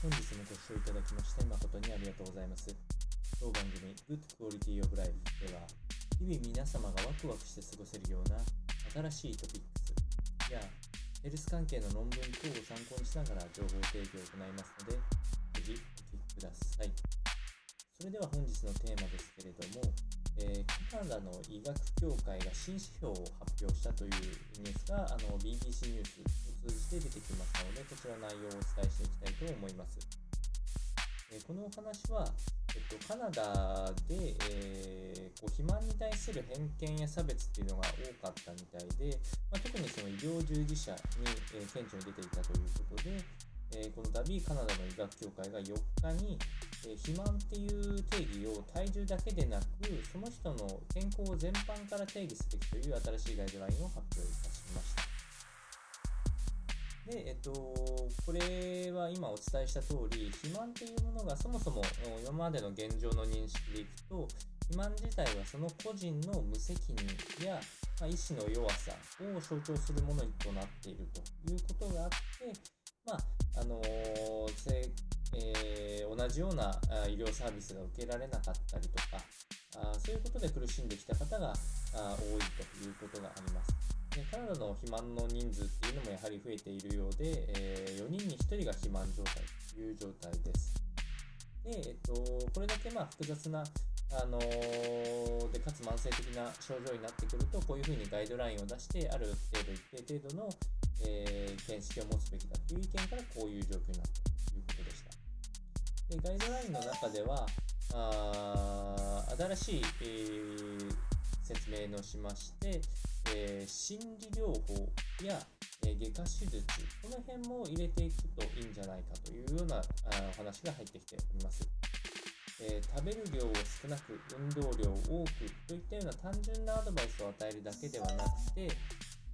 本日もご視聴いただきまして誠にありがとうございます。当番組 Good Quality of Life では、日々皆様がワクワクして過ごせるような新しいトピックスやヘルス関係の論文等を参考にしながら情報提供を行いますので、ぜひお聞きください。それでは本日のテーマですけれども、えー、カナダの医学協会が新指標を発表したというニュースがあの BBC ニュースを通じて出て、こちら内容をお伝えしていきたいと思います。え、このお話は、えっと、カナダで、えー、こう肥満に対する偏見や差別っていうのが多かったみたいで、まあ、特にその医療従事者に、え顕著に出ていたということで、えー、このダビーカナダの医学協会が4日に、えー、肥満っていう定義を体重だけでなくその人の健康を全般から定義すべきという新しいガイドラインを発表いたしました。で、えっと、これは今お伝えした通り、肥満っていうものがそもそも今までの現状の認識でいくと、肥満自体はその個人の無責任や、まあ、意志の弱さを象徴するものとなっているということがあって、まああのーえー、同じような医療サービスが受けられなかったりとかあそういうことで苦しんできた方があ多いということがあります。でカナダの肥満の人数っていうのもやはり増えているようで、えー、4人に1人が肥満状態という状態です。で、えっと、これだけまあ複雑なあのー、でかつ慢性的な症状になってくるとこういうふうにガイドラインを出してある程度一定程度の、えー、見識を持つべきだという意見からこういう状況になったということでしたでガイドラインの中ではあ新しい、えー、説明のしまして、えー、心理療法や、え外科手術この辺も入れていくといいんじゃないかというようなあお話が入ってきております。えー、食べる量を少なく運動量を多くといったような単純なアドバイスを与えるだけではなくて、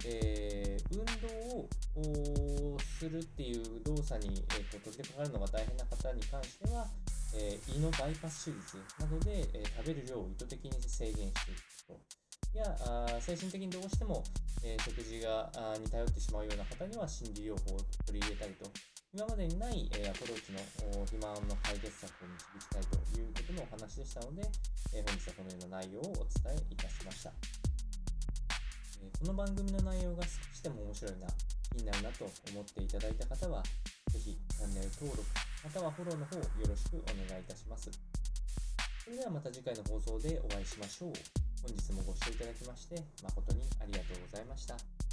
えー、運動をするっていう動作に、えー、取り掛かるのが大変な方に関しては、えー、胃のバイパス手術などで、え食べる量を意図的に制限していくと。やあ精神的にどうしても、え食事があに頼ってしまうような方には心理療法を取り入れたりと今までにない、えアプローチの肥満の解決策を導きたいということのお話でしたので、え本日はこのような内容をお伝えいたしました。えこの番組の内容が少しでも面白いな、気になるなと思っていただいた方は、ぜひチャンネル登録、またはフォローの方よろしくお願いいたします。それではまた次回の放送でお会いしましょう。本日もご視聴いただきまして誠にありがとうございました。